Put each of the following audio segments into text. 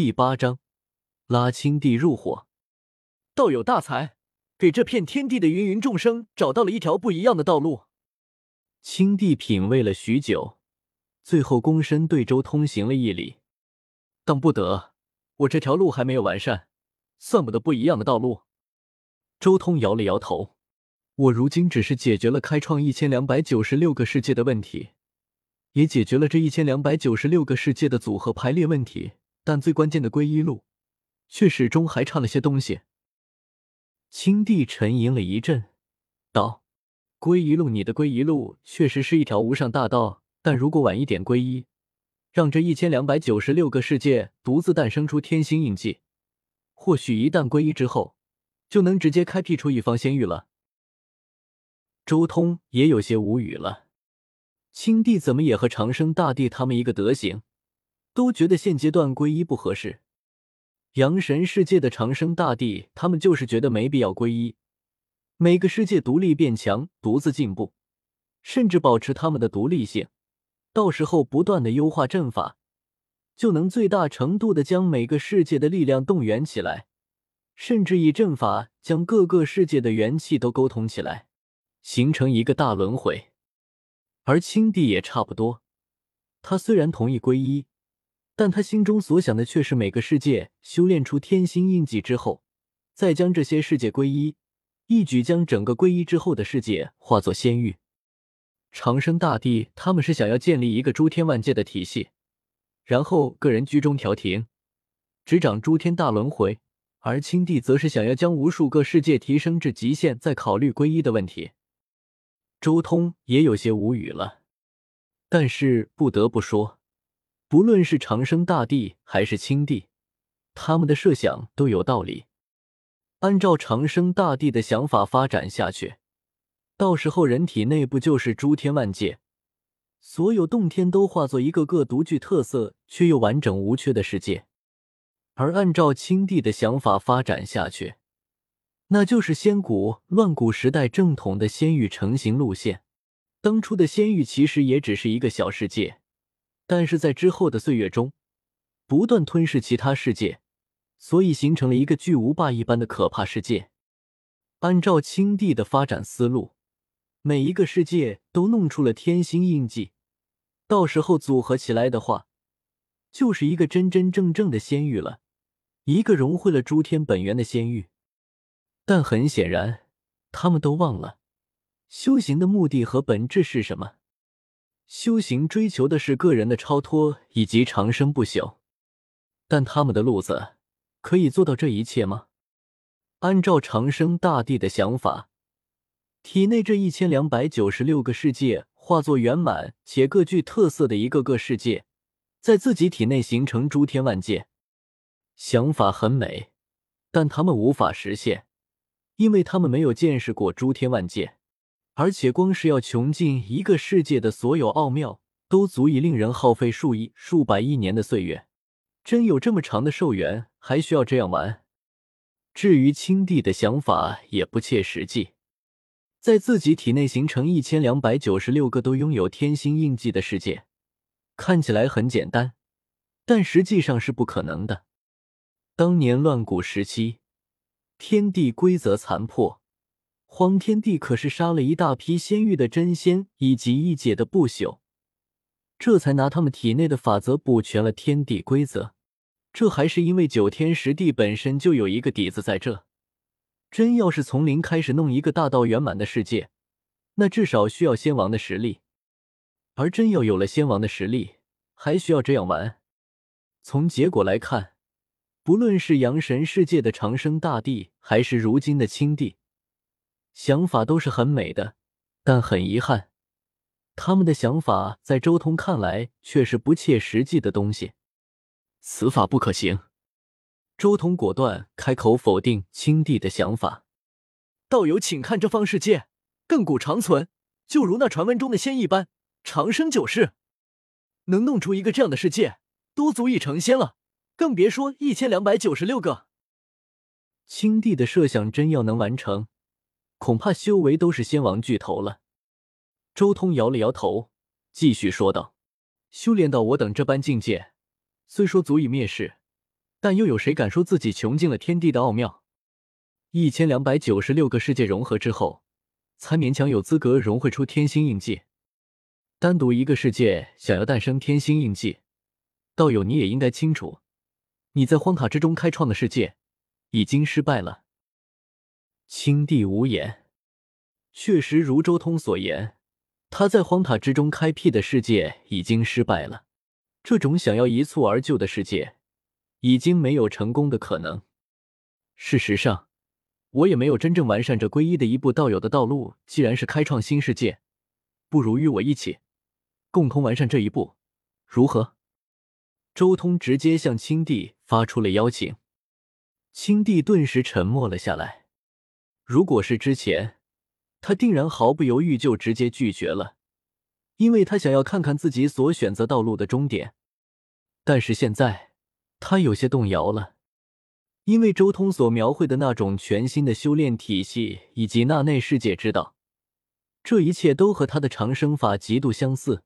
第八章，拉青帝入伙。道友大才，给这片天地的芸芸众生找到了一条不一样的道路。青帝品味了许久，最后躬身对周通行了一礼：“当不得，我这条路还没有完善，算不得不一样的道路。”周通摇了摇头：“我如今只是解决了开创一千两百九十六个世界的问题。”也解决了这一千两百九十六个世界的组合排列问题，但最关键的皈依路，却始终还差了些东西。青帝沉吟了一阵，道：“皈依路，你的皈依路确实是一条无上大道，但如果晚一点皈依，让这一千两百九十六个世界独自诞生出天星印记，或许一旦皈依之后，就能直接开辟出一方仙域了。”周通也有些无语了。青帝怎么也和长生大帝他们一个德行，都觉得现阶段皈依不合适。阳神世界的长生大帝他们就是觉得没必要皈依，每个世界独立变强，独自进步，甚至保持他们的独立性，到时候不断的优化阵法，就能最大程度的将每个世界的力量动员起来，甚至以阵法将各个世界的元气都沟通起来，形成一个大轮回。而青帝也差不多，他虽然同意皈依，但他心中所想的却是每个世界修炼出天星印记之后，再将这些世界归一，一举将整个归一之后的世界化作仙域。长生大帝他们是想要建立一个诸天万界的体系，然后个人居中调停，执掌诸天大轮回；而青帝则是想要将无数个世界提升至极限，再考虑归一的问题。周通也有些无语了，但是不得不说，不论是长生大帝还是青帝，他们的设想都有道理。按照长生大帝的想法发展下去，到时候人体内部就是诸天万界，所有洞天都化作一个个独具特色却又完整无缺的世界；而按照青帝的想法发展下去，那就是仙古乱古时代正统的仙域成型路线。当初的仙域其实也只是一个小世界，但是在之后的岁月中，不断吞噬其他世界，所以形成了一个巨无霸一般的可怕世界。按照青帝的发展思路，每一个世界都弄出了天星印记，到时候组合起来的话，就是一个真真正正的仙域了，一个融汇了诸天本源的仙域。但很显然，他们都忘了修行的目的和本质是什么。修行追求的是个人的超脱以及长生不朽，但他们的路子可以做到这一切吗？按照长生大帝的想法，体内这一千两百九十六个世界化作圆满且各具特色的一个个世界，在自己体内形成诸天万界。想法很美，但他们无法实现。因为他们没有见识过诸天万界，而且光是要穷尽一个世界的所有奥妙，都足以令人耗费数亿、数百亿年的岁月。真有这么长的寿元，还需要这样玩？至于青帝的想法，也不切实际。在自己体内形成一千两百九十六个都拥有天星印记的世界，看起来很简单，但实际上是不可能的。当年乱古时期。天地规则残破，荒天帝可是杀了一大批仙域的真仙以及一解的不朽，这才拿他们体内的法则补全了天地规则。这还是因为九天十地本身就有一个底子在这。真要是从零开始弄一个大道圆满的世界，那至少需要仙王的实力。而真要有了仙王的实力，还需要这样玩？从结果来看。不论是阳神世界的长生大帝，还是如今的青帝，想法都是很美的，但很遗憾，他们的想法在周通看来却是不切实际的东西。此法不可行。周通果断开口否定青帝的想法。道友，请看这方世界，亘古长存，就如那传闻中的仙一般，长生久世，能弄出一个这样的世界，都足以成仙了。更别说一千两百九十六个。青帝的设想真要能完成，恐怕修为都是仙王巨头了。周通摇了摇头，继续说道：“修炼到我等这般境界，虽说足以灭世，但又有谁敢说自己穷尽了天地的奥妙？一千两百九十六个世界融合之后，才勉强有资格融汇出天星印记。单独一个世界想要诞生天星印记，道友你也应该清楚，你在荒塔之中开创的世界已经失败了。青帝无言，确实如周通所言，他在荒塔之中开辟的世界已经失败了。这种想要一蹴而就的世界，已经没有成功的可能。事实上，我也没有真正完善这皈依的一步道友的道路。既然是开创新世界，不如与我一起。共同完善这一步，如何？周通直接向青帝发出了邀请，青帝顿时沉默了下来。如果是之前，他定然毫不犹豫就直接拒绝了，因为他想要看看自己所选择道路的终点。但是现在，他有些动摇了，因为周通所描绘的那种全新的修炼体系以及那内世界之道，这一切都和他的长生法极度相似。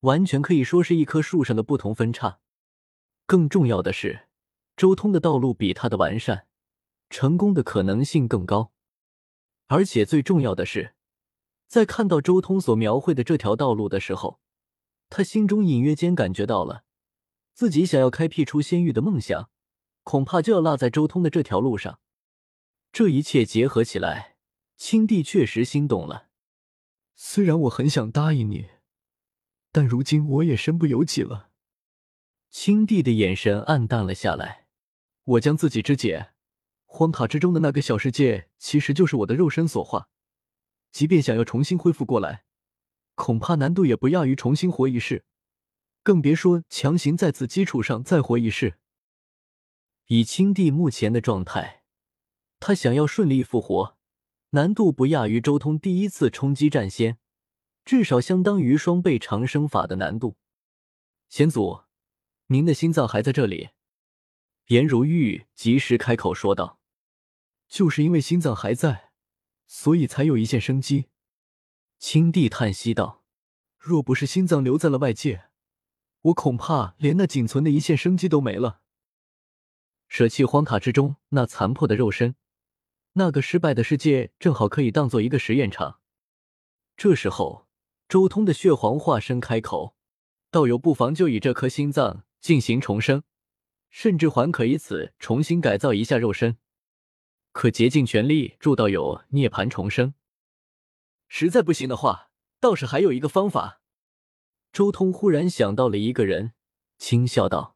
完全可以说是一棵树上的不同分叉。更重要的是，周通的道路比他的完善，成功的可能性更高。而且最重要的是，在看到周通所描绘的这条道路的时候，他心中隐约间感觉到了，自己想要开辟出仙域的梦想，恐怕就要落在周通的这条路上。这一切结合起来，青帝确实心动了。虽然我很想答应你。但如今我也身不由己了。青帝的眼神暗淡了下来。我将自己肢解，荒塔之中的那个小世界，其实就是我的肉身所化。即便想要重新恢复过来，恐怕难度也不亚于重新活一世，更别说强行在此基础上再活一世。以青帝目前的状态，他想要顺利复活，难度不亚于周通第一次冲击战仙。至少相当于双倍长生法的难度。先祖，您的心脏还在这里。颜如玉及时开口说道：“就是因为心脏还在，所以才有一线生机。”青帝叹息道：“若不是心脏留在了外界，我恐怕连那仅存的一线生机都没了。舍弃荒塔之中那残破的肉身，那个失败的世界正好可以当做一个实验场。”这时候。周通的血皇化身开口：“道友不妨就以这颗心脏进行重生，甚至还可以此重新改造一下肉身，可竭尽全力助道友涅槃重生。实在不行的话，倒是还有一个方法。”周通忽然想到了一个人，轻笑道。